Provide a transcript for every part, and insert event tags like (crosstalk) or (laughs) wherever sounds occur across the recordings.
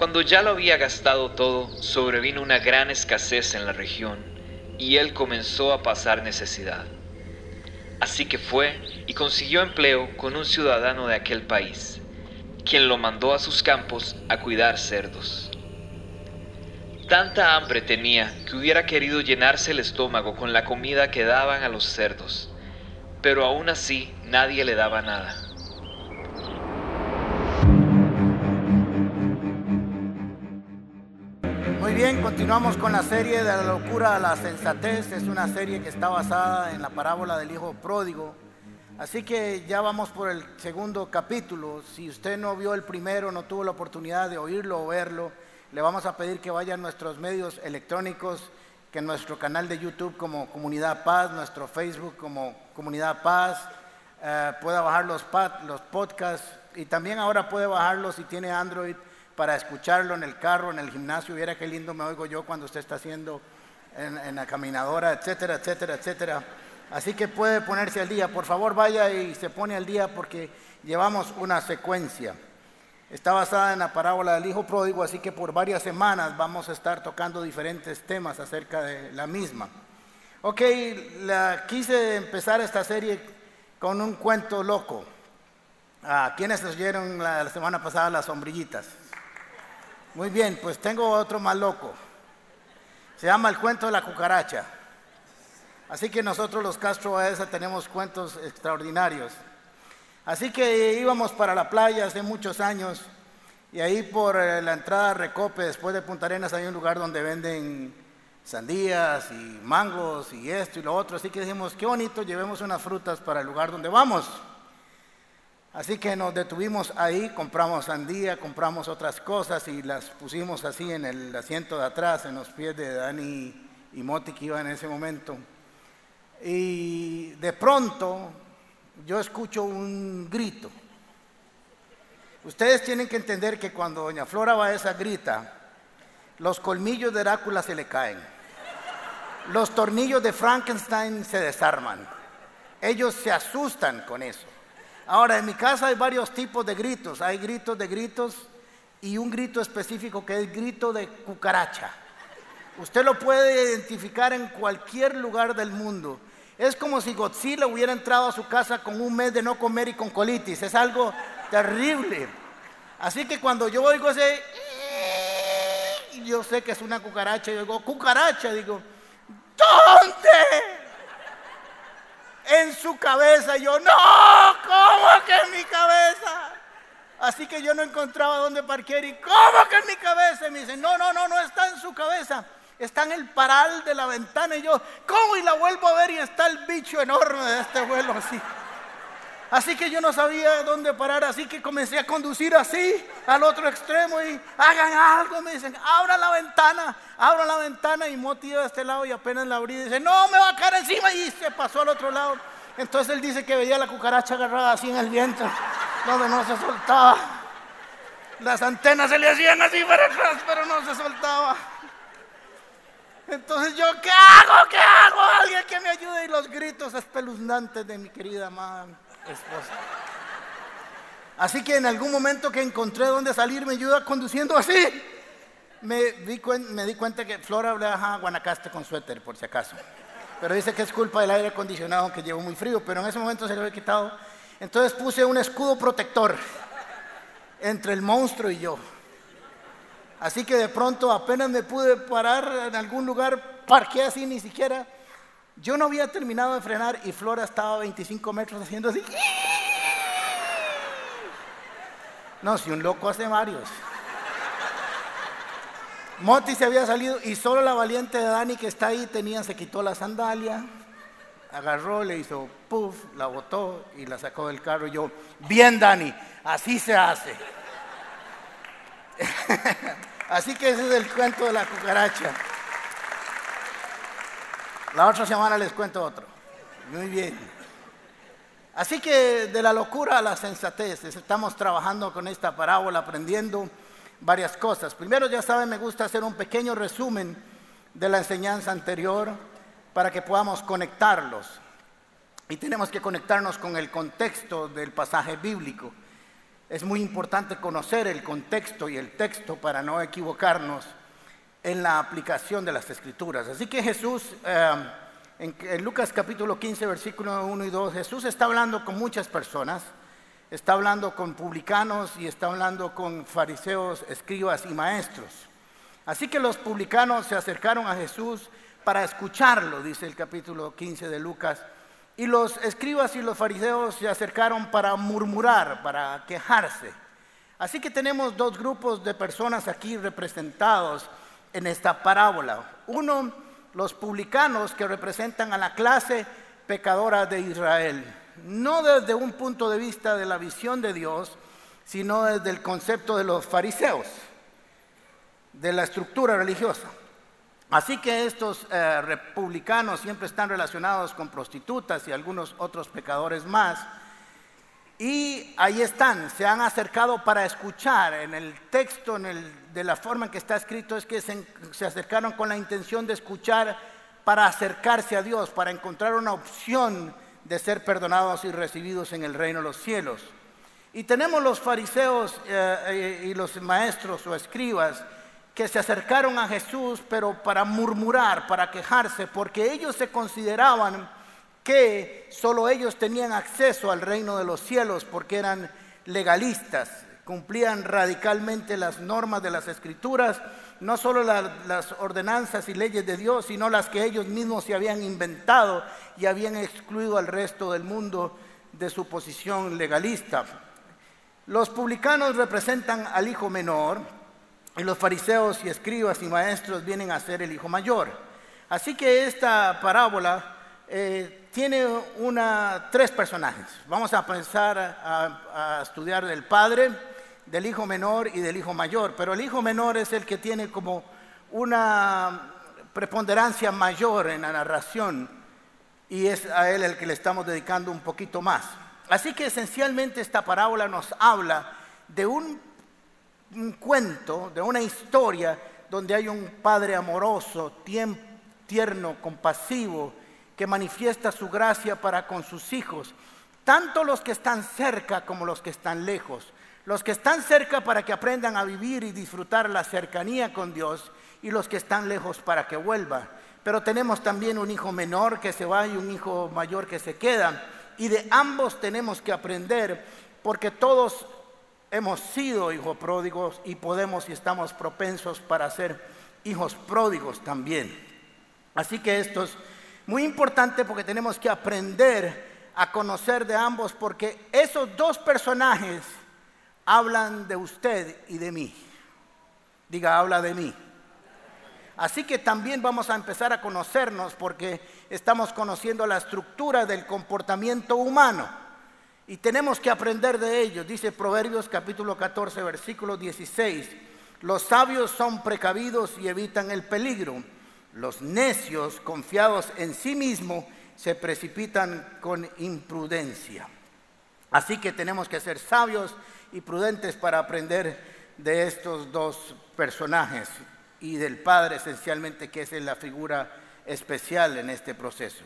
Cuando ya lo había gastado todo, sobrevino una gran escasez en la región y él comenzó a pasar necesidad. Así que fue y consiguió empleo con un ciudadano de aquel país, quien lo mandó a sus campos a cuidar cerdos. Tanta hambre tenía que hubiera querido llenarse el estómago con la comida que daban a los cerdos, pero aún así nadie le daba nada. Continuamos con la serie de la locura a la sensatez. Es una serie que está basada en la parábola del hijo pródigo. Así que ya vamos por el segundo capítulo. Si usted no vio el primero, no tuvo la oportunidad de oírlo o verlo, le vamos a pedir que vaya a nuestros medios electrónicos, que nuestro canal de YouTube como Comunidad Paz, nuestro Facebook como Comunidad Paz, eh, pueda bajar los, los podcasts y también ahora puede bajarlo si tiene Android para escucharlo en el carro, en el gimnasio. Viera qué lindo me oigo yo cuando usted está haciendo en, en, la caminadora, etcétera, etcétera, etcétera. Así que puede ponerse al día. Por favor, vaya y se pone al día porque llevamos una secuencia. Está basada en la parábola del hijo pródigo, así que por varias semanas vamos a estar tocando diferentes temas acerca de la misma. Ok, quise empezar esta serie con un cuento loco. ¿A ¿Quiénes oyeron la, la semana pasada las sombrillitas? Muy bien, pues tengo otro más loco. Se llama el cuento de la cucaracha. Así que nosotros los Castro Baeza tenemos cuentos extraordinarios. Así que íbamos para la playa hace muchos años y ahí por eh, la entrada a Recope, después de Punta Arenas, hay un lugar donde venden sandías y mangos y esto y lo otro. Así que dijimos, qué bonito, llevemos unas frutas para el lugar donde vamos. Así que nos detuvimos ahí, compramos sandía, compramos otras cosas y las pusimos así en el asiento de atrás, en los pies de Dani y Moti que iban en ese momento. Y de pronto yo escucho un grito. Ustedes tienen que entender que cuando doña Flora va a esa grita, los colmillos de Drácula se le caen. Los tornillos de Frankenstein se desarman. Ellos se asustan con eso. Ahora, en mi casa hay varios tipos de gritos. Hay gritos de gritos y un grito específico que es grito de cucaracha. Usted lo puede identificar en cualquier lugar del mundo. Es como si Godzilla hubiera entrado a su casa con un mes de no comer y con colitis. Es algo terrible. Así que cuando yo oigo ese... Yo sé que es una cucaracha. Yo digo, cucaracha. Digo, ¿dónde? En su cabeza. Y yo, no, ¿cómo que en mi cabeza? Así que yo no encontraba dónde parquear. ¿Y cómo que en mi cabeza? Y me dicen, no, no, no, no está en su cabeza. Está en el paral de la ventana. Y yo, ¿cómo? Y la vuelvo a ver y está el bicho enorme de este vuelo así. Así que yo no sabía dónde parar, así que comencé a conducir así al otro extremo y hagan algo. Me dicen, abra la ventana, abra la ventana. Y Moti iba a este lado y apenas la abrí. Dice, no, me va a caer encima. Y se pasó al otro lado. Entonces él dice que veía la cucaracha agarrada así en el viento, donde no se soltaba. Las antenas se le hacían así para atrás, pero no se soltaba. Entonces yo, ¿qué hago? ¿Qué hago? Alguien que me ayude. Y los gritos espeluznantes de mi querida madre esposa. Así que en algún momento que encontré dónde salir, me ayuda conduciendo así. Me di, me di cuenta que Flora viaja a Guanacaste con suéter, por si acaso. Pero dice que es culpa del aire acondicionado que llevo muy frío, pero en ese momento se lo he quitado. Entonces puse un escudo protector entre el monstruo y yo. Así que de pronto apenas me pude parar en algún lugar, parqué así ni siquiera yo no había terminado de frenar y Flora estaba a 25 metros haciendo así. No, si un loco hace varios. Moti se había salido y solo la valiente de Dani que está ahí tenía, se quitó la sandalia, agarró, le hizo puff, la botó y la sacó del carro. Y yo, bien Dani, así se hace. (laughs) así que ese es el cuento de la cucaracha. La otra semana les cuento otro. Muy bien. Así que de la locura a la sensatez, estamos trabajando con esta parábola, aprendiendo varias cosas. Primero, ya saben, me gusta hacer un pequeño resumen de la enseñanza anterior para que podamos conectarlos. Y tenemos que conectarnos con el contexto del pasaje bíblico. es muy importante conocer el contexto y el texto para no equivocarnos en la aplicación de las escrituras. Así que Jesús, eh, en, Lucas capítulo 15, versículo 1 y 2, Jesús está hablando con muchas personas, está hablando con publicanos y está hablando con fariseos, escribas y maestros. Así que los publicanos se acercaron a Jesús para escucharlo, dice el capítulo 15 de Lucas, y los escribas y los fariseos se acercaron para murmurar, para quejarse. Así que tenemos dos grupos de personas aquí representados en esta parábola. Uno, los publicanos que representan a la clase pecadora de Israel, no desde un punto de vista de la visión de Dios, sino desde el concepto de los fariseos, de la estructura religiosa. Así que estos eh, republicanos siempre están relacionados con prostitutas y algunos otros pecadores más. Y ahí están, se han acercado para escuchar. En el texto, en el, de la forma en que está escrito, es que se, acercaron con la intención de escuchar para acercarse a Dios, para encontrar una opción de ser perdonados y recibidos en el reino de los cielos. Y tenemos los fariseos eh, eh, y los maestros o escribas que se acercaron a Jesús, pero para murmurar, para quejarse, porque ellos se consideraban que solo ellos tenían acceso al reino de los cielos porque eran legalistas, cumplían radicalmente las normas de las escrituras, no solo las ordenanzas y leyes de Dios, sino las que ellos mismos se habían inventado y habían excluido al resto del mundo de su posición legalista. Los publicanos representan al hijo menor y los fariseos y escribas y maestros vienen a ser el hijo mayor. Así que esta parábola eh, tiene una, tres personajes. Vamos a pensar a, estudiar del padre, del hijo menor y del hijo mayor. Pero el hijo menor es el que tiene como una preponderancia mayor en la narración y es a él el que le estamos dedicando un poquito más. Así que esencialmente esta parábola nos habla de un cuento, de una historia donde hay un padre amoroso, tierno, compasivo, que manifiesta su gracia para con sus hijos, tanto los que están cerca como los que están lejos. Los que están cerca para que aprendan a vivir y disfrutar la cercanía con Dios y los que están lejos para que vuelva. Pero tenemos también un hijo menor que se va y un hijo mayor que se queda. Y de ambos tenemos que aprender porque todos hemos sido hijos pródigos y podemos y estamos propensos para ser hijos pródigos también. Así que estos muy importante porque tenemos que aprender a conocer de ambos porque esos dos personajes hablan de usted y de mí. Diga, habla de mí. Así que también vamos a empezar a conocernos porque estamos conociendo la estructura del comportamiento humano y tenemos que aprender de ellos. Dice Proverbios capítulo 14, versículo 16, los sabios son precavidos y evitan el peligro los necios, confiados en sí mismos, se precipitan con imprudencia. Así que tenemos que ser sabios y prudentes para aprender de estos dos personajes y del Padre esencialmente, que es la figura especial en este proceso.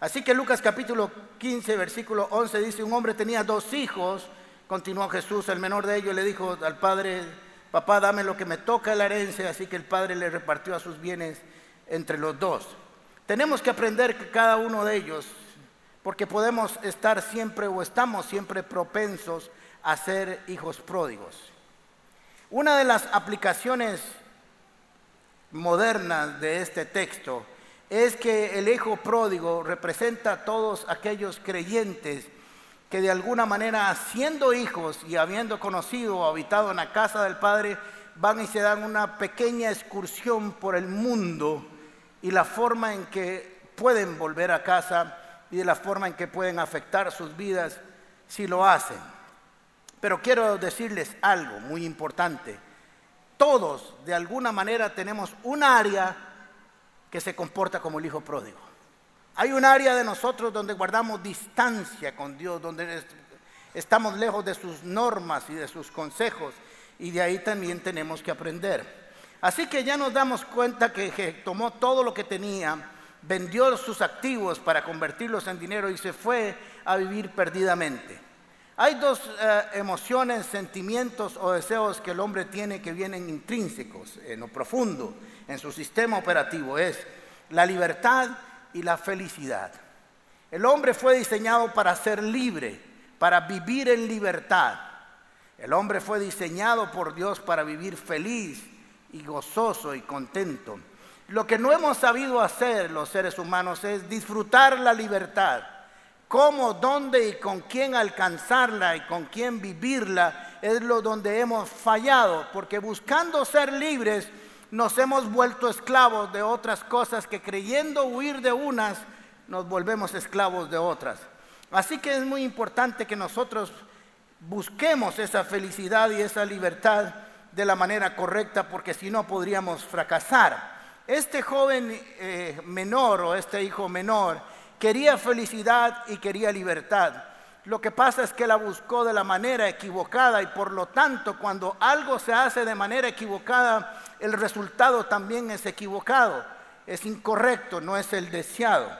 Así que Lucas capítulo 15, versículo 11 dice, un hombre tenía dos hijos, continuó Jesús, el menor de ellos le dijo al padre, papá, dame lo que me toca la herencia, así que el padre le repartió a sus bienes entre los dos. Tenemos que aprender que cada uno de ellos, porque podemos estar siempre o estamos siempre propensos a ser hijos pródigos. Una de las aplicaciones modernas de este texto es que el hijo pródigo representa a todos aquellos creyentes que de alguna manera, siendo hijos y habiendo conocido o habitado en la casa del Padre, van y se dan una pequeña excursión por el mundo y la forma en que pueden volver a casa y de la forma en que pueden afectar sus vidas si lo hacen. Pero quiero decirles algo muy importante. Todos de alguna manera tenemos un área que se comporta como el hijo pródigo. Hay un área de nosotros donde guardamos distancia con Dios, donde estamos lejos de sus normas y de sus consejos, y de ahí también tenemos que aprender. Así que ya nos damos cuenta que, tomó todo lo que tenía, vendió sus activos para convertirlos en dinero y se fue a vivir perdidamente. Hay dos eh, emociones, sentimientos o deseos que el hombre tiene que vienen intrínsecos, en lo profundo, en su sistema operativo. Es la libertad y la felicidad. El hombre fue diseñado para ser libre, para vivir en libertad. El hombre fue diseñado por Dios para vivir feliz y gozoso y contento. Lo que no hemos sabido hacer los seres humanos es disfrutar la libertad cómo, dónde y con quién alcanzarla y con quién vivirla es lo donde hemos fallado, porque buscando ser libres nos hemos vuelto esclavos de otras cosas que creyendo huir de unas nos volvemos esclavos de otras. Así que es muy importante que nosotros busquemos esa felicidad y esa libertad de la manera correcta, porque si no podríamos fracasar. Este joven eh, menor o este hijo menor, Quería felicidad y quería libertad. Lo que pasa es que la buscó de la manera equivocada y por lo tanto cuando algo se hace de manera equivocada, el resultado también es equivocado, es incorrecto, no es el deseado.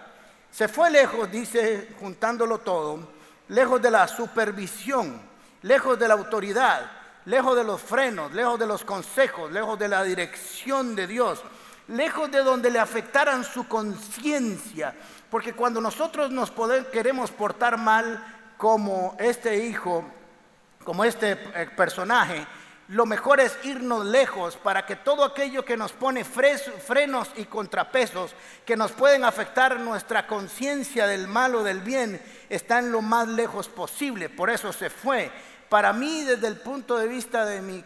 Se fue lejos, dice, juntándolo todo, lejos de la supervisión, lejos de la autoridad, lejos de los frenos, lejos de los consejos, lejos de la dirección de Dios, lejos de donde le afectaran su conciencia, porque cuando nosotros nos queremos portar mal como este hijo, como este eh, personaje, lo mejor es irnos lejos para que todo aquello que nos pone frenos y contrapesos que nos pueden afectar nuestra conciencia del mal o del bien está en lo más lejos posible. Por eso se fue. Para mí, desde el punto de vista de mi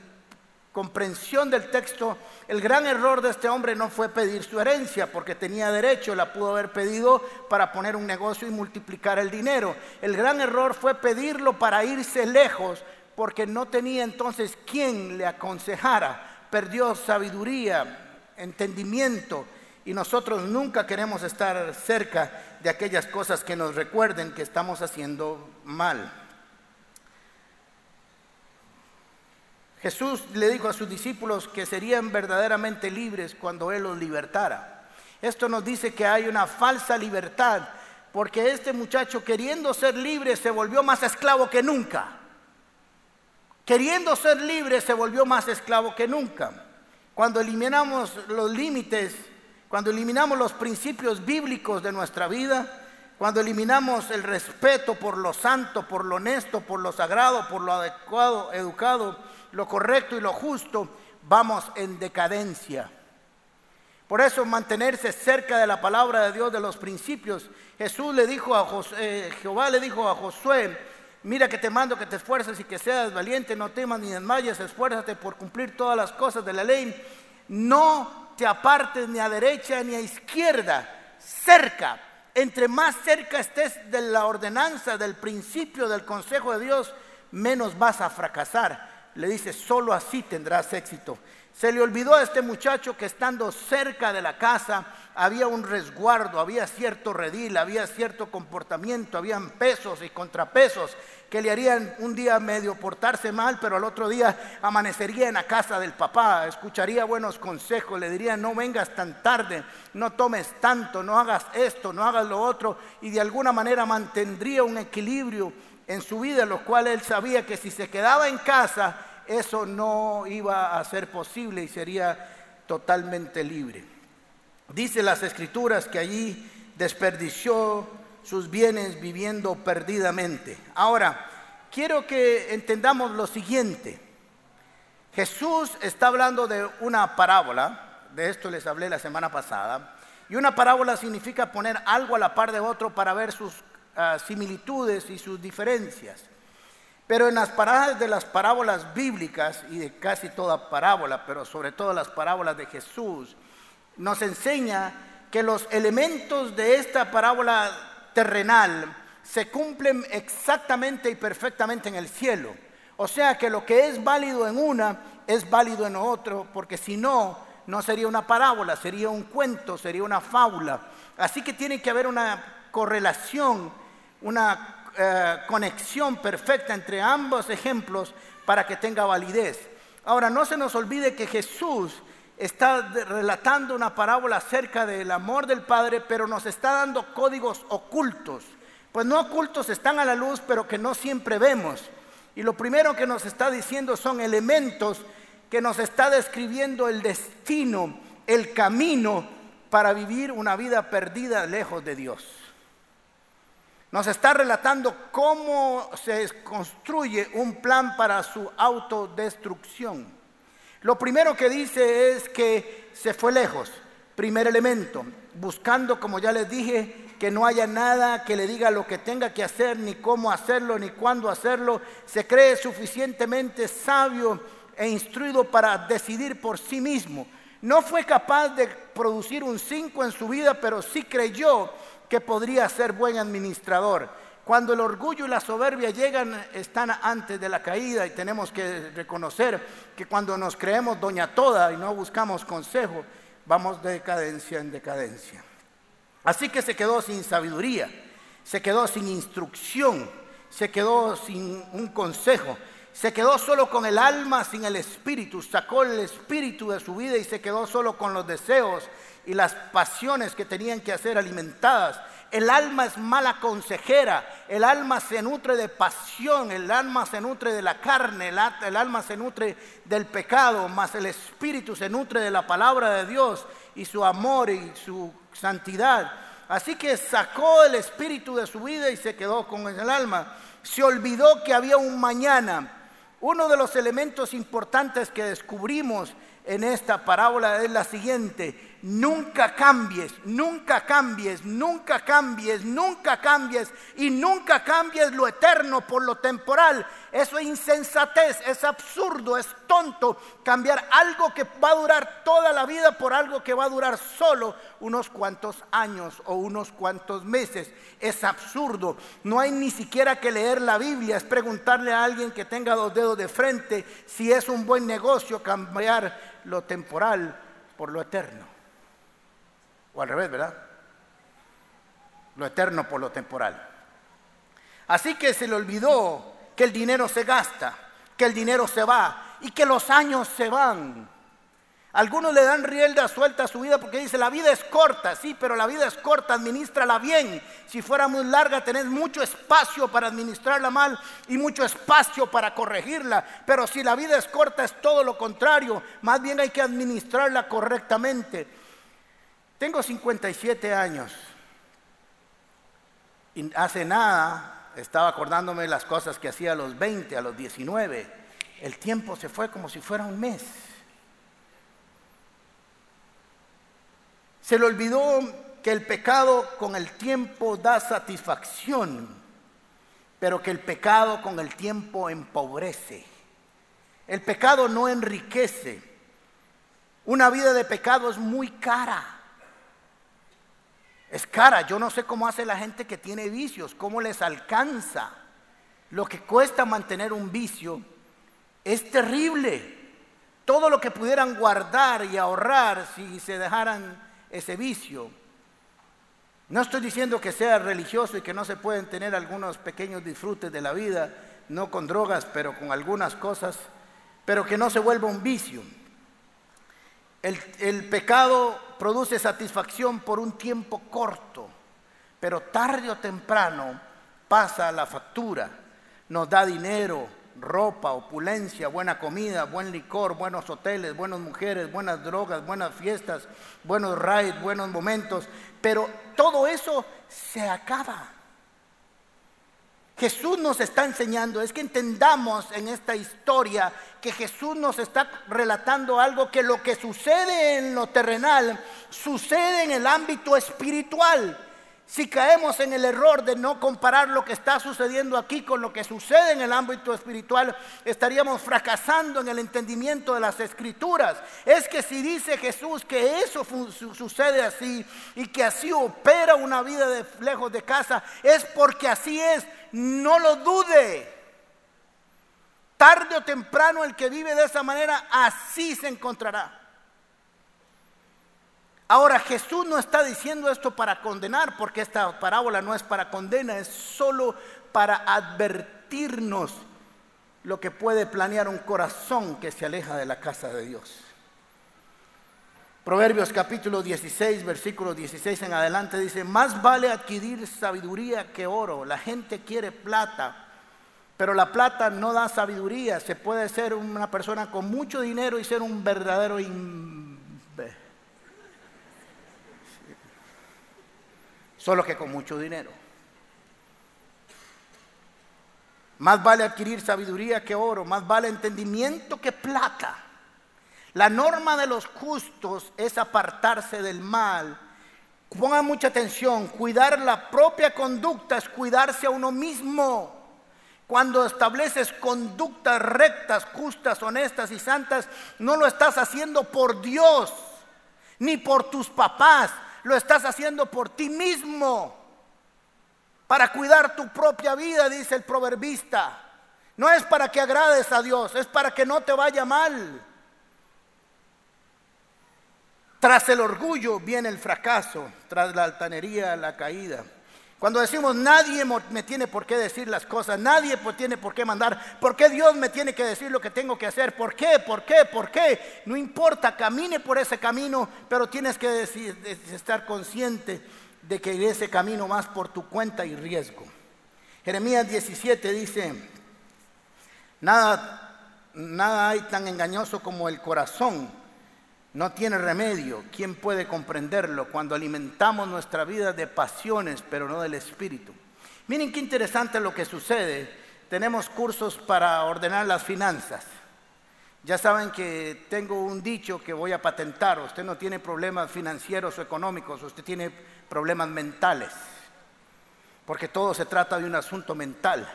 comprensión del texto, el gran error de este hombre no fue pedir su herencia, porque tenía derecho, la pudo haber pedido para poner un negocio y multiplicar el dinero. El gran error fue pedirlo para irse lejos, porque no tenía entonces quien le aconsejara. Perdió sabiduría, entendimiento, y nosotros nunca queremos estar cerca de aquellas cosas que nos recuerden que estamos haciendo mal. Jesús le dijo a sus discípulos que serían verdaderamente libres cuando Él los libertara. Esto nos dice que hay una falsa libertad, porque este muchacho queriendo ser libre se volvió más esclavo que nunca. Queriendo ser libre se volvió más esclavo que nunca. Cuando eliminamos los límites, cuando eliminamos los principios bíblicos de nuestra vida, cuando eliminamos el respeto por lo santo, por lo honesto, por lo sagrado, por lo adecuado, educado, lo correcto y lo justo, vamos en decadencia. Por eso mantenerse cerca de la palabra de Dios, de los principios. Jesús le dijo a José, eh, Jehová le dijo a Josué, mira que te mando que te esfuerces y que seas valiente, no temas ni desmayes, esfuérzate por cumplir todas las cosas de la ley. No te apartes ni a derecha ni a izquierda, cerca. Entre más cerca estés de la ordenanza, del principio, del consejo de Dios, menos vas a fracasar le dice, solo así tendrás éxito. Se le olvidó a este muchacho que estando cerca de la casa había un resguardo, había cierto redil, había cierto comportamiento, habían pesos y contrapesos que le harían un día medio portarse mal, pero al otro día amanecería en la casa del papá, escucharía buenos consejos, le diría no vengas tan tarde, no tomes tanto, no hagas esto, no hagas lo otro, y de alguna manera mantendría un equilibrio en su vida, lo cual él sabía que si se quedaba en casa, eso no iba a ser posible y sería totalmente libre. Dice las escrituras que allí desperdició sus bienes viviendo perdidamente. Ahora, quiero que entendamos lo siguiente. Jesús está hablando de una parábola, de esto les hablé la semana pasada, y una parábola significa poner algo a la par de otro para ver sus ah, similitudes y sus diferencias. Pero en las paradas de las parábolas bíblicas y de casi toda parábola, pero sobre todo las parábolas de Jesús, nos enseña que los elementos de esta parábola terrenal se cumplen exactamente y perfectamente en el cielo. O sea que lo que es válido en una es válido en otro, porque si no, no sería una parábola, sería un cuento, sería una fábula. Así que tiene que haber una correlación, una eh, conexión perfecta entre ambos ejemplos para que tenga validez. Ahora, no se nos olvide que Jesús está relatando una parábola acerca del amor del Padre, pero nos está dando códigos ocultos pues no ocultos, están a la luz, pero que no siempre vemos. Y lo primero que nos está diciendo son elementos que nos está describiendo el destino, el camino para vivir una vida perdida lejos de Dios. Nos está relatando cómo se construye un plan para su autodestrucción. Lo primero que dice es que se fue lejos. Primer elemento, buscando, como ya les dije, que no haya nada que le diga lo que tenga que hacer, ni cómo hacerlo, ni cuándo hacerlo. Se cree suficientemente sabio e instruido para decidir por sí mismo. No fue capaz de producir un 5 en su vida, pero sí creyó que podría ser buen administrador. Cuando el orgullo y la soberbia llegan, están antes de la caída y tenemos que reconocer que cuando nos creemos doña toda y no buscamos consejo, vamos de decadencia en decadencia. Así que se quedó sin sabiduría, se quedó sin instrucción, se quedó sin un consejo, se quedó solo con el alma, sin el espíritu, sacó el espíritu de su vida y se quedó solo con los deseos y las pasiones que tenían que ser alimentadas. El alma es mala consejera, el alma se nutre de pasión, el alma se nutre de la carne, el, alma se nutre del pecado, más el espíritu se nutre de la palabra de Dios y su amor y su santidad. Así que sacó el espíritu de su vida y se quedó con el alma. Se olvidó que había un mañana. Uno de los elementos importantes que descubrimos en esta parábola es la siguiente. Nunca cambies, nunca cambies, nunca cambies, nunca cambies y nunca cambies lo eterno por lo temporal. Eso es insensatez, es absurdo, es tonto cambiar algo que va a durar toda la vida por algo que va a durar solo unos cuantos años o unos cuantos meses. Es absurdo. No hay ni siquiera que leer la Biblia, es preguntarle a alguien que tenga dos dedos de frente si es un buen negocio cambiar lo temporal por lo eterno. O al revés, ¿verdad? Lo eterno por lo temporal. Así que se le olvidó que el dinero se gasta, que el dinero se va y que los años se van. Algunos le dan rienda suelta a su vida porque dice, la vida es corta, sí, pero la vida es corta, administrala bien. Si fuera muy larga, tenés mucho espacio para administrarla mal y mucho espacio para corregirla. Pero si la vida es corta, es todo lo contrario. Más bien hay que administrarla correctamente. Tengo 57 años y hace nada estaba acordándome de las cosas que hacía a los 20, a los 19. El tiempo se fue como si fuera un mes. Se le olvidó que el pecado con el tiempo da satisfacción, pero que el pecado con el tiempo empobrece. El pecado no enriquece. Una vida de pecado es muy cara. Es cara. Yo no sé cómo hace la gente que tiene vicios, cómo les alcanza. Lo que cuesta mantener un vicio es terrible. Todo lo que pudieran guardar y ahorrar si se dejaran ese vicio. No estoy diciendo que sea religioso y que no se pueden tener algunos pequeños disfrutes de la vida, no con drogas, pero con algunas cosas, pero que no se vuelva un vicio. El, pecado produce satisfacción por un tiempo corto, pero tarde o temprano pasa la factura, nos da dinero, ropa, opulencia, buena comida, buen licor, buenos hoteles, buenas mujeres, buenas drogas, buenas fiestas, buenos rides, buenos momentos, pero todo eso se acaba. Jesús nos está enseñando, es que entendamos en esta historia que Jesús nos está relatando algo que lo que sucede en lo terrenal sucede en el ámbito espiritual. Si caemos en el error de no comparar lo que está sucediendo aquí con lo que sucede en el ámbito espiritual, estaríamos fracasando en el entendimiento de las escrituras. Es que si dice Jesús que eso sucede así y que así opera una vida de lejos de casa, es porque así es. No lo dude. Tarde o temprano el que vive de esa manera así se encontrará. Ahora Jesús no está diciendo esto para condenar, porque esta parábola no es para condena, es solo para advertirnos lo que puede planear un corazón que se aleja de la casa de Dios. Proverbios capítulo 16, versículo 16 en adelante dice, más vale adquirir sabiduría que oro. La gente quiere plata, pero la plata no da sabiduría. Se puede ser una persona con mucho dinero y ser un verdadero Solo que con mucho dinero. Más vale adquirir sabiduría que oro, más vale entendimiento que plata. La norma de los justos es apartarse del mal. Pongan mucha atención, cuidar la propia conducta es cuidarse a uno mismo. Cuando estableces conductas rectas, justas, honestas y santas, no lo estás haciendo por Dios, ni por tus papás, lo estás haciendo por ti mismo. Para cuidar tu propia vida, dice el proverbista. No es para que agrades a Dios, es para que no te vaya mal. Tras el orgullo viene el fracaso, tras la altanería la caída. Cuando decimos nadie me tiene por qué decir las cosas, nadie tiene por qué mandar, ¿por qué Dios me tiene que decir lo que tengo que hacer? ¿Por qué? ¿Por qué? ¿Por qué? No importa, camine por ese camino, pero tienes que estar consciente de que ese camino más por tu cuenta y riesgo. Jeremías 17 dice, nada, nada hay tan engañoso como el corazón no tiene remedio. ¿Quién puede comprenderlo cuando alimentamos nuestra vida de pasiones, pero no del espíritu? Miren qué interesante lo que sucede. Tenemos cursos para ordenar las finanzas. Ya saben que tengo un dicho que voy a patentar. Usted no tiene problemas financieros o económicos, usted tiene problemas mentales. Porque todo se trata de un asunto mental.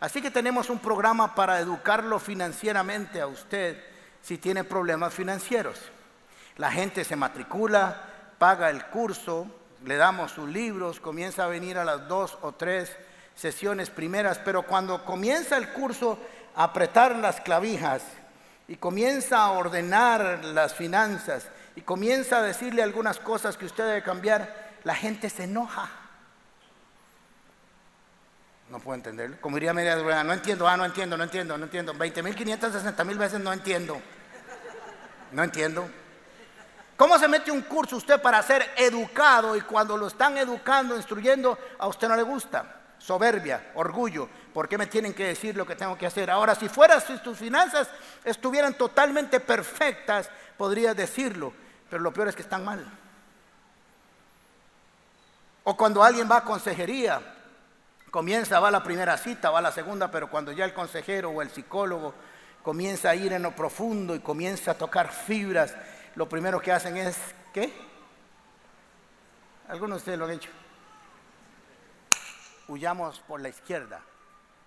Así que tenemos un programa para educarlo financieramente a usted si tiene problemas financieros. La gente se matricula, paga el curso, le damos sus libros, comienza a venir a las dos o tres sesiones primeras, pero cuando comienza el curso a apretar las clavijas y comienza a ordenar las finanzas y comienza a decirle algunas cosas que usted debe cambiar, la gente se enoja. No puedo entenderlo. Como diría Media no entiendo, ah, no entiendo, no entiendo, no entiendo. 20.560 mil veces no entiendo. No entiendo. ¿Cómo se mete un curso usted para ser educado y cuando lo están educando, instruyendo, a usted no le gusta? Soberbia, orgullo. ¿Por qué me tienen que decir lo que tengo que hacer? Ahora, si fueras, si tus finanzas estuvieran totalmente perfectas, podrías decirlo, pero lo peor es que están mal. O cuando alguien va a consejería, comienza, va a la primera cita, va a la segunda, pero cuando ya el consejero o el psicólogo comienza a ir en lo profundo y comienza a tocar fibras lo primero que hacen es, ¿qué? Algunos de ustedes lo han hecho. Huyamos por la izquierda,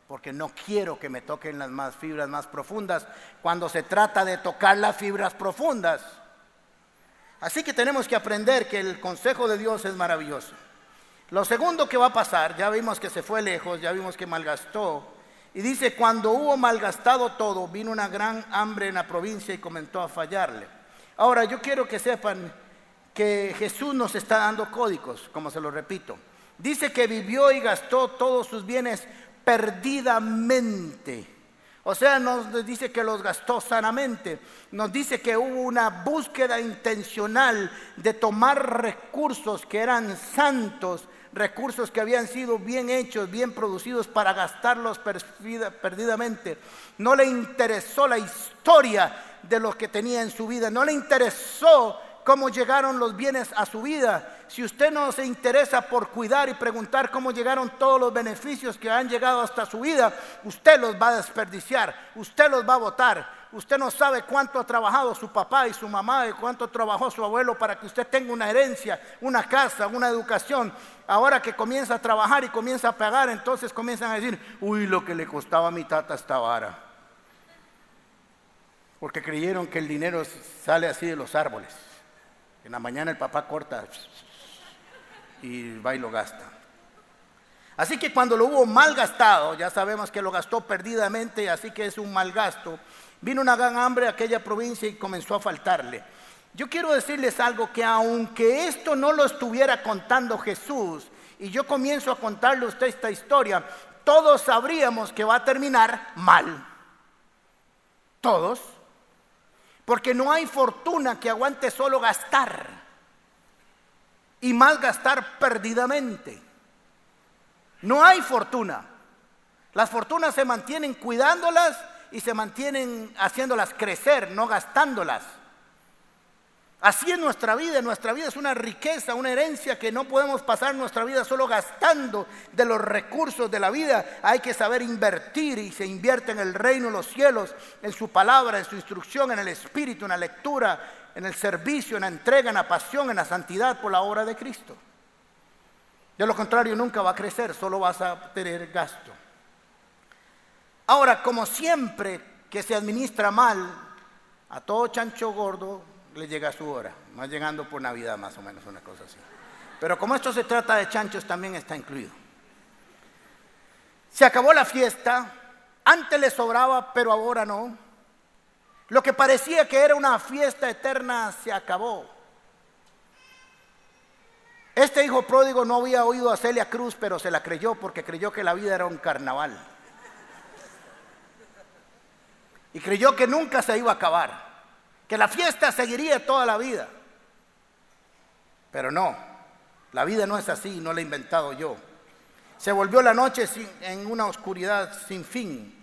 porque no quiero que me toquen las más fibras más profundas cuando se trata de tocar las fibras profundas. Así que tenemos que aprender que el consejo de Dios es maravilloso. Lo segundo que va a pasar, ya vimos que se fue lejos, ya vimos que malgastó. Y dice, cuando hubo malgastado todo, vino una gran hambre en la provincia y comenzó a fallarle. Ahora, yo quiero que sepan que Jesús nos está dando códigos, como se lo repito. Dice que vivió y gastó todos sus bienes perdidamente. O sea, nos dice que los gastó sanamente. Nos dice que hubo una búsqueda intencional de tomar recursos que eran santos, recursos que habían sido bien hechos, bien producidos para gastarlos perdidamente. No le interesó la historia de lo que tenía en su vida. No le interesó cómo llegaron los bienes a su vida. Si usted no se interesa por cuidar y preguntar cómo llegaron todos los beneficios que han llegado hasta su vida, usted los va a desperdiciar, usted los va a votar. Usted no sabe cuánto ha trabajado su papá y su mamá y cuánto trabajó su abuelo para que usted tenga una herencia, una casa, una educación. Ahora que comienza a trabajar y comienza a pagar, entonces comienzan a decir, uy, lo que le costaba a mi tata esta vara porque creyeron que el dinero sale así de los árboles. En la mañana el papá corta y va y lo gasta. Así que cuando lo hubo mal gastado, ya sabemos que lo gastó perdidamente, así que es un mal gasto, vino una gran hambre a aquella provincia y comenzó a faltarle. Yo quiero decirles algo que aunque esto no lo estuviera contando Jesús, y yo comienzo a contarle a usted esta historia, todos sabríamos que va a terminar mal. Todos. Porque no hay fortuna que aguante solo gastar. Y más gastar perdidamente. No hay fortuna. Las fortunas se mantienen cuidándolas y se mantienen haciéndolas crecer, no gastándolas. Así es nuestra vida, nuestra vida es una riqueza, una herencia que no podemos pasar nuestra vida solo gastando de los recursos de la vida. Hay que saber invertir y se invierte en el reino de los cielos, en su palabra, en su instrucción, en el espíritu, en la lectura, en el servicio, en la entrega, en la pasión, en la santidad por la obra de Cristo. De lo contrario, nunca va a crecer, solo vas a tener gasto. Ahora, como siempre que se administra mal, a todo chancho gordo le llega su hora, más llegando por Navidad más o menos, una cosa así. Pero como esto se trata de chanchos, también está incluido. Se acabó la fiesta, antes le sobraba, pero ahora no. Lo que parecía que era una fiesta eterna se acabó. Este hijo pródigo no había oído a Celia Cruz, pero se la creyó porque creyó que la vida era un carnaval. Y creyó que nunca se iba a acabar que la fiesta seguiría toda la vida. Pero no, la vida no es así, no la he inventado yo. Se volvió la noche en una oscuridad sin fin.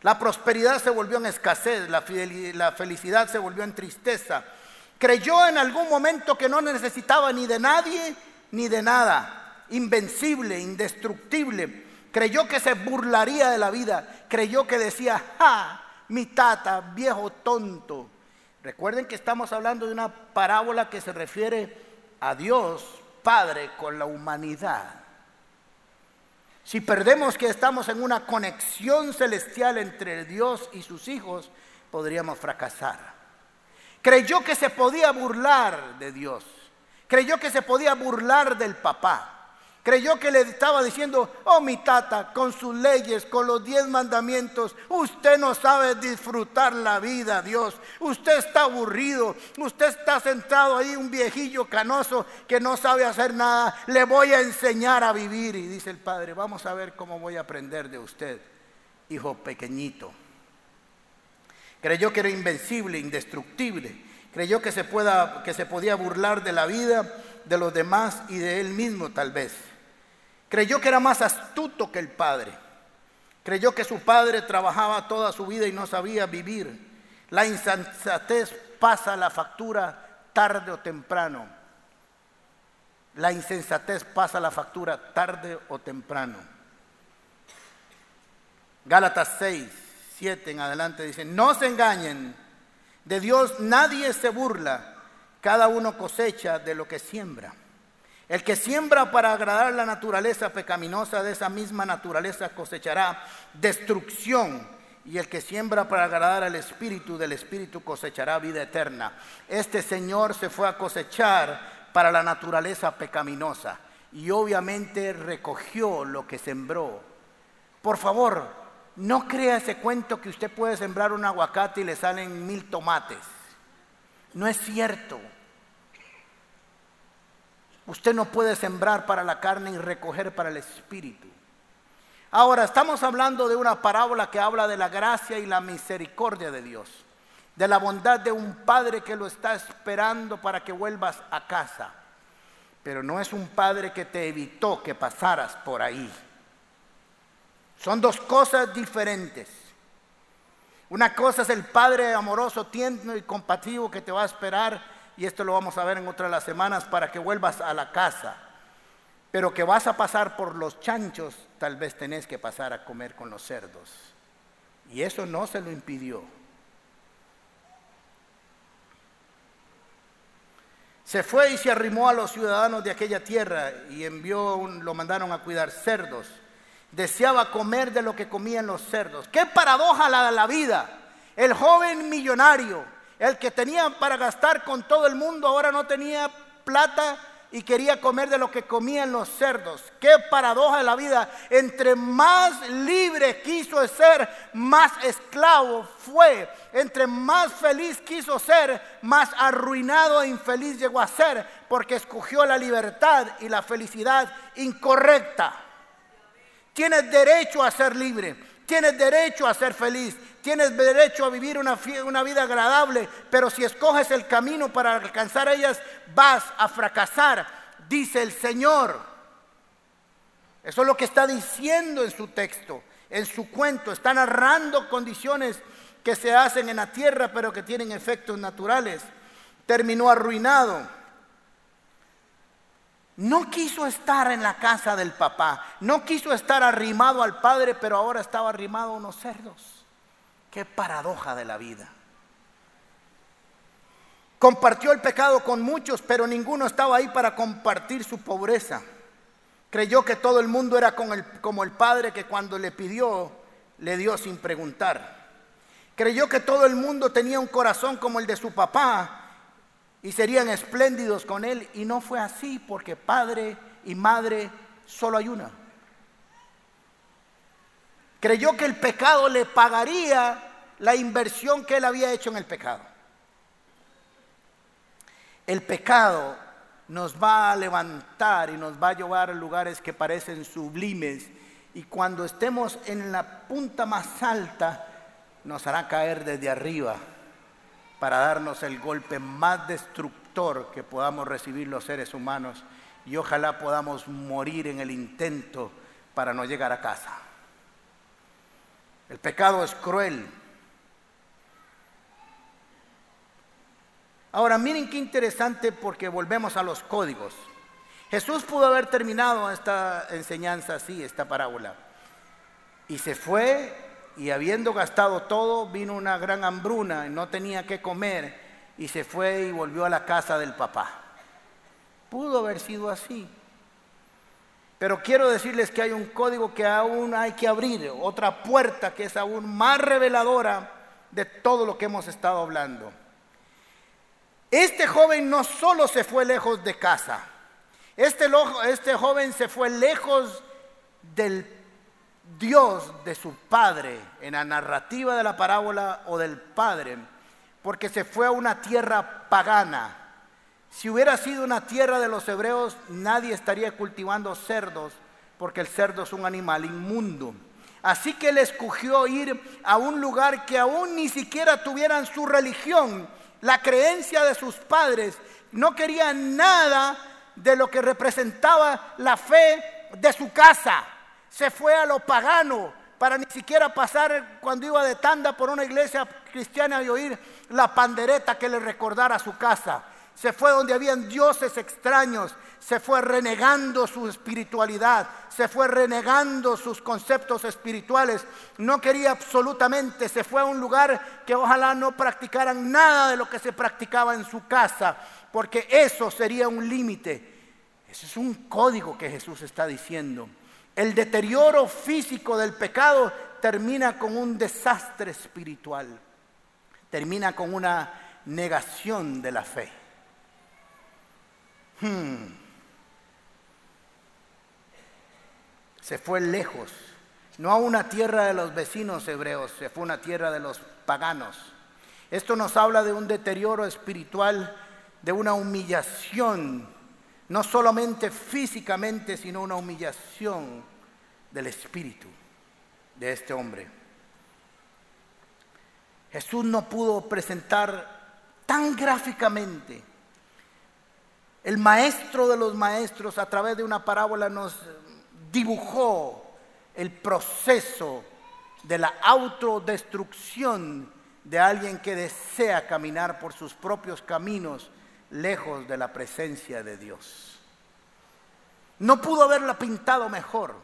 La prosperidad se volvió en escasez, la, la felicidad se volvió en tristeza. Creyó en algún momento que no necesitaba ni de nadie ni de nada. Invencible, indestructible. Creyó que se burlaría de la vida. Creyó que decía, ¡ja! Mi tata, viejo tonto. Recuerden que estamos hablando de una parábola que se refiere a Dios Padre con la humanidad. Si perdemos que estamos en una conexión celestial entre Dios y sus hijos, podríamos fracasar. Creyó que se podía burlar de Dios. Creyó que se podía burlar del papá. Creyó que le estaba diciendo, oh mi tata, con sus leyes, con los diez mandamientos, usted no sabe disfrutar la vida, Dios. Usted está aburrido, usted está sentado ahí, un viejillo canoso que no sabe hacer nada. Le voy a enseñar a vivir. Y dice el padre, vamos a ver cómo voy a aprender de usted, hijo pequeñito. Creyó que era invencible, indestructible. Creyó que se, pueda, que se podía burlar de la vida, de los demás y de él mismo tal vez. Creyó que era más astuto que el padre. Creyó que su padre trabajaba toda su vida y no sabía vivir. La insensatez pasa la factura tarde o temprano. La insensatez pasa la factura tarde o temprano. Gálatas 6, 7 en adelante dice, no se engañen, de Dios nadie se burla, cada uno cosecha de lo que siembra. El que siembra para agradar la naturaleza pecaminosa de esa misma naturaleza cosechará destrucción. Y el que siembra para agradar al Espíritu del Espíritu cosechará vida eterna. Este Señor se fue a cosechar para la naturaleza pecaminosa y obviamente recogió lo que sembró. Por favor, no crea ese cuento que usted puede sembrar un aguacate y le salen mil tomates. No es cierto. Usted no puede sembrar para la carne y recoger para el espíritu. Ahora, estamos hablando de una parábola que habla de la gracia y la misericordia de Dios, de la bondad de un padre que lo está esperando para que vuelvas a casa. Pero no es un padre que te evitó que pasaras por ahí. Son dos cosas diferentes. Una cosa es el padre amoroso, tierno y compasivo que te va a esperar y esto lo vamos a ver en otras las semanas para que vuelvas a la casa. Pero que vas a pasar por los chanchos, tal vez tenés que pasar a comer con los cerdos. Y eso no se lo impidió. Se fue y se arrimó a los ciudadanos de aquella tierra y envió, lo mandaron a cuidar cerdos. Deseaba comer de lo que comían los cerdos. Qué paradoja de la vida. El joven millonario el que tenía para gastar con todo el mundo ahora no tenía plata y quería comer de lo que comían los cerdos. Qué paradoja de la vida. Entre más libre quiso ser, más esclavo fue. Entre más feliz quiso ser, más arruinado e infeliz llegó a ser, porque escogió la libertad y la felicidad incorrecta. Tienes derecho a ser libre, tienes derecho a ser feliz, tienes derecho a vivir una, vida agradable, pero si escoges el camino para alcanzar ellas, vas a fracasar, dice el Señor. Eso es lo que está diciendo en su texto, en su cuento. Está narrando condiciones que se hacen en la tierra, pero que tienen efectos naturales. Terminó arruinado no quiso estar en la casa del papá, no quiso estar arrimado al padre, pero ahora estaba arrimado a unos cerdos. Qué paradoja de la vida. Compartió el pecado con muchos, pero ninguno estaba ahí para compartir su pobreza. Creyó que todo el mundo era como el padre que cuando le pidió, le dio sin preguntar. Creyó que todo el mundo tenía un corazón como el de su papá y serían espléndidos con él. Y no fue así porque padre y madre solo hay una. Creyó que el pecado le pagaría la inversión que él había hecho en el pecado. El pecado nos va a levantar y nos va a llevar a lugares que parecen sublimes y cuando estemos en la punta más alta nos hará caer desde arriba para darnos el golpe más destructor que podamos recibir los seres humanos y ojalá podamos morir en el intento para no llegar a casa. El pecado es cruel. Ahora miren qué interesante porque volvemos a los códigos. Jesús pudo haber terminado esta enseñanza así, esta parábola. Y se fue y habiendo gastado todo, vino una gran hambruna y no tenía que comer y se fue y volvió a la casa del papá. Pudo haber sido así. Pero quiero decirles que hay un código que aún hay que abrir, otra puerta que es aún más reveladora de todo lo que hemos estado hablando. Este joven no solo se fue lejos de casa, este, este joven se fue lejos del Dios de su padre en la narrativa de la parábola o del padre, porque se fue a una tierra pagana. Si hubiera sido una tierra de los hebreos, nadie estaría cultivando cerdos, porque el cerdo es un animal inmundo. Así que él escogió ir a un lugar que aún ni siquiera tuvieran su religión, la creencia de sus padres. No quería nada de lo que representaba la fe de su casa se fue a lo pagano para ni siquiera pasar cuando iba de tanda por una iglesia cristiana y oír la pandereta que le recordara su casa. Se fue donde habían dioses extraños, se fue renegando su espiritualidad, se fue renegando sus conceptos espirituales. No quería absolutamente, se fue a un lugar que ojalá no practicaran nada de lo que se practicaba en su casa, porque eso sería un límite. Ese es un código que Jesús está diciendo. El deterioro físico del pecado termina con un desastre espiritual, termina con una negación de la fe. Hmm. Se fue lejos, no a una tierra de los vecinos hebreos, se fue a una tierra de los paganos. Esto nos habla de un deterioro espiritual, de una humillación no solamente físicamente, sino una humillación del espíritu de este hombre. Jesús no pudo presentar tan gráficamente. El maestro de los maestros a través de una parábola nos dibujó el proceso de la autodestrucción de alguien que desea caminar por sus propios caminos lejos de la presencia de Dios. No pudo haberla pintado mejor,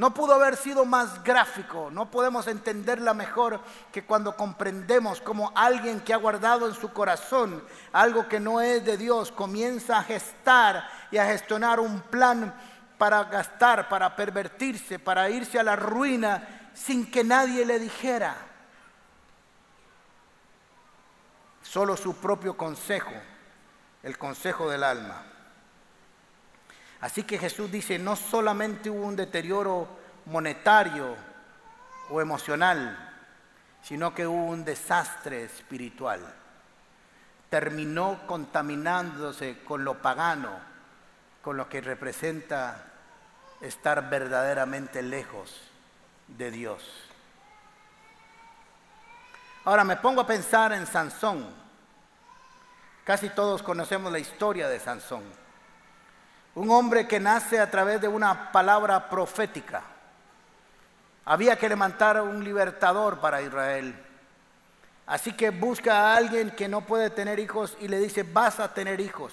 no pudo haber sido más gráfico, no podemos entenderla mejor que cuando comprendemos como alguien que ha guardado en su corazón algo que no es de Dios comienza a gestar y a gestionar un plan para gastar, para pervertirse, para irse a la ruina sin que nadie le dijera. Solo su propio consejo el consejo del alma. Así que Jesús dice, no solamente hubo un deterioro monetario o emocional, sino que hubo un desastre espiritual. Terminó contaminándose con lo pagano, con lo que representa estar verdaderamente lejos de Dios. Ahora me pongo a pensar en Sansón. Casi todos conocemos la historia de Sansón. Un hombre que nace a través de una palabra profética. Había que levantar un libertador para Israel. Así que busca a alguien que no puede tener hijos y le dice, vas a tener hijos.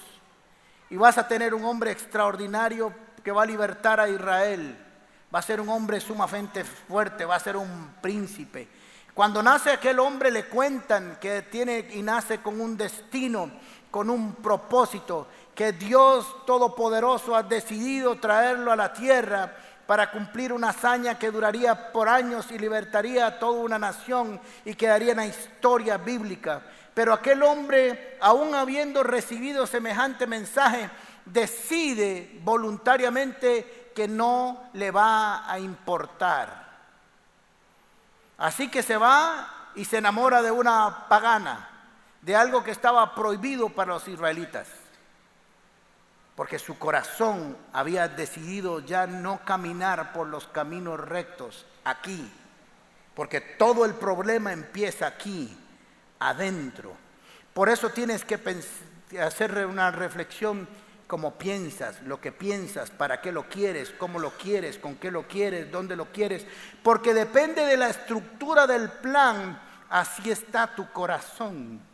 Y vas a tener un hombre extraordinario que va a libertar a Israel. Va a ser un hombre sumamente fuerte, va a ser un príncipe. Cuando nace aquel hombre le cuentan que tiene y nace con un destino, con un propósito, que Dios Todopoderoso ha decidido traerlo a la tierra para cumplir una hazaña que duraría por años y libertaría a toda una nación y quedaría en la historia bíblica. Pero aquel hombre, aún habiendo recibido semejante mensaje, decide voluntariamente que no le va a importar. Así que se va y se enamora de una pagana, de algo que estaba prohibido para los israelitas. Porque su corazón había decidido ya no caminar por los caminos rectos aquí. Porque todo el problema empieza aquí, adentro. Por eso tienes que hacer una reflexión como piensas, lo que piensas, para qué lo quieres, cómo lo quieres, con qué lo quieres, dónde lo quieres, porque depende de la estructura del plan, así está tu corazón.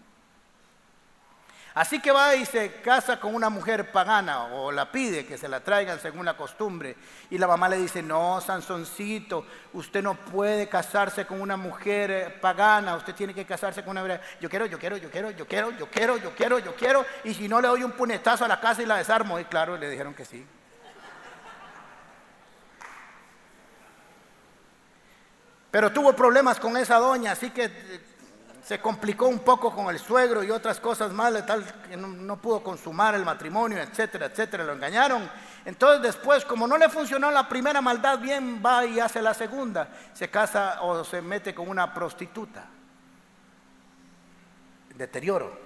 Así que va y se casa con una mujer pagana o la pide que se la traigan según la costumbre. Y la mamá le dice, no, Sansoncito, usted no puede casarse con una mujer eh, pagana, usted tiene que casarse con una. Yo quiero, yo quiero, yo quiero, yo quiero, yo quiero, yo quiero, yo quiero. Y si no le doy un punetazo a la casa y la desarmo. Y claro, le dijeron que sí. Pero tuvo problemas con esa doña, así que se complicó un poco con el suegro y otras cosas más, tal que no, pudo consumar el matrimonio, etcétera, etcétera, lo engañaron. Entonces después, como no le funcionó la primera maldad bien, va y hace la segunda, se casa o se mete con una prostituta. Deterioro.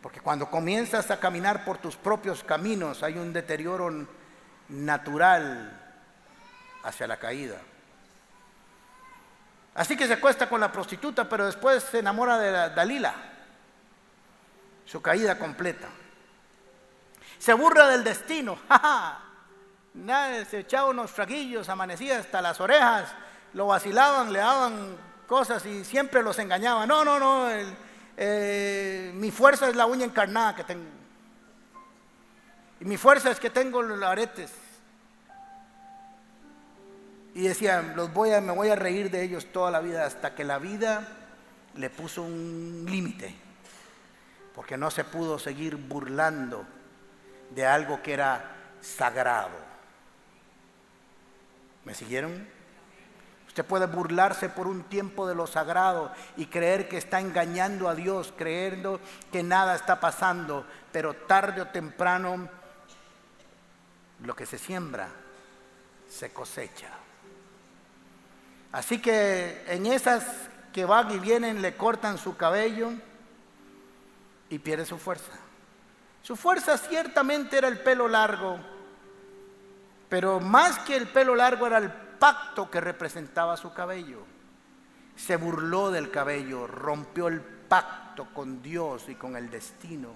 Porque cuando comienzas a caminar por tus propios caminos hay un deterioro natural hacia la caída. Así que se acuesta con la prostituta, pero después se enamora de Dalila, su caída completa. Se burla del destino, (laughs) se echaba unos traguillos, amanecía hasta las orejas, lo vacilaban, le daban cosas y siempre los engañaba. No, no, no, eh, mi fuerza es la uña encarnada que tengo. Y mi fuerza es que tengo los aretes. Y decía, los voy a, me voy a reír de ellos toda la vida hasta que la vida le puso un límite, porque no se pudo seguir burlando de algo que era sagrado. ¿Me siguieron? Usted puede burlarse por un tiempo de lo sagrado y creer que está engañando a Dios, creyendo que nada está pasando, pero tarde o temprano lo que se siembra se cosecha. Así que en esas que van y vienen le cortan su cabello y pierde su fuerza. Su fuerza ciertamente era el pelo largo, pero más que el pelo largo era el pacto que representaba su cabello. Se burló del cabello, rompió el pacto con Dios y con el destino.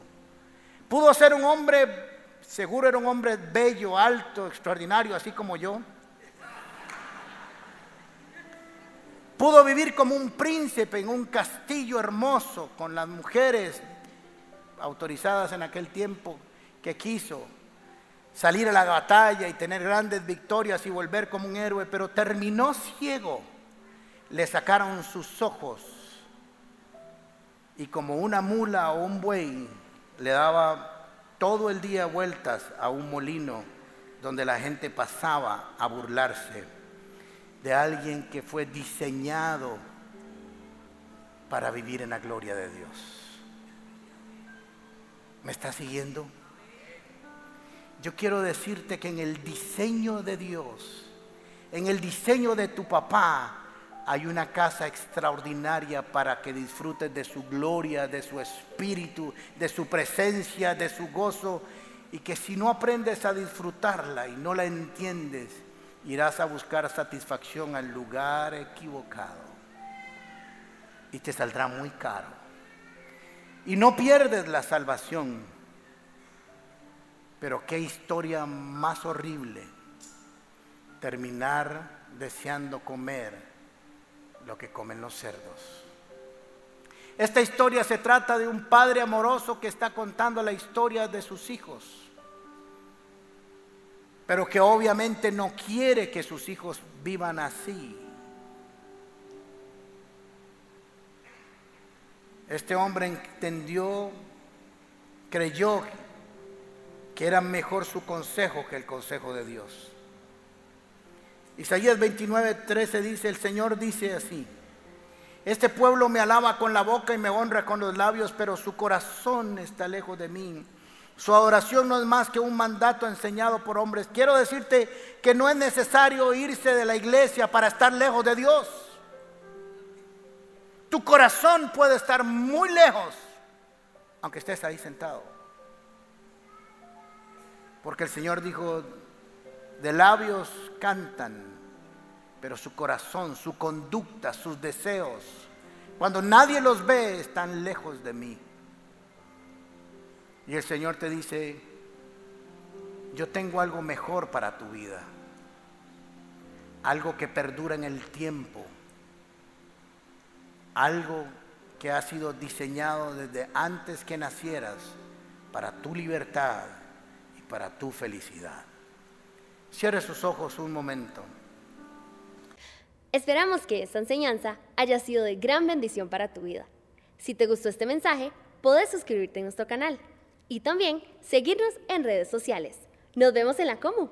Pudo ser un hombre, seguro era un hombre bello, alto, extraordinario, así como yo Pudo vivir como un príncipe en un castillo hermoso con las mujeres autorizadas en aquel tiempo que quiso salir a la batalla y tener grandes victorias y volver como un héroe, pero terminó ciego. Le sacaron sus ojos y como una mula o un buey le daba todo el día vueltas a un molino donde la gente pasaba a burlarse de alguien que fue diseñado para vivir en la gloria de Dios. ¿Me está siguiendo? Yo quiero decirte que en el diseño de Dios, en el diseño de tu papá, hay una casa extraordinaria para que disfrutes de su gloria, de su espíritu, de su presencia, de su gozo, y que si no aprendes a disfrutarla y no la entiendes, irás a buscar satisfacción al lugar equivocado y te saldrá muy caro. Y no pierdes la salvación. Pero qué historia más horrible terminar deseando comer lo que comen los cerdos. Esta historia se trata de un padre amoroso que está contando la historia de sus hijos, pero que obviamente no quiere que sus hijos vivan así. Este hombre entendió, creyó que era mejor su consejo que el consejo de Dios. Isaías 29, 13 dice, el Señor dice así, este pueblo me alaba con la boca y me honra con los labios, pero su corazón está lejos de mí. Su adoración no es más que un mandato enseñado por hombres. Quiero decirte que no es necesario irse de la iglesia para estar lejos de Dios. Tu corazón puede estar muy lejos, aunque estés ahí sentado. Porque el Señor dijo, de labios cantan, pero su corazón, su conducta, sus deseos, cuando nadie los ve, están lejos de mí. Y el Señor te dice, yo tengo algo mejor para tu vida, algo que perdura en el tiempo, algo que ha sido diseñado desde antes que nacieras para tu libertad y para tu felicidad. Cierre sus ojos un momento. Esperamos que esta enseñanza haya sido de gran bendición para tu vida. Si te gustó este mensaje, puedes suscribirte a nuestro canal y también seguirnos en redes sociales. Nos vemos en la Comu.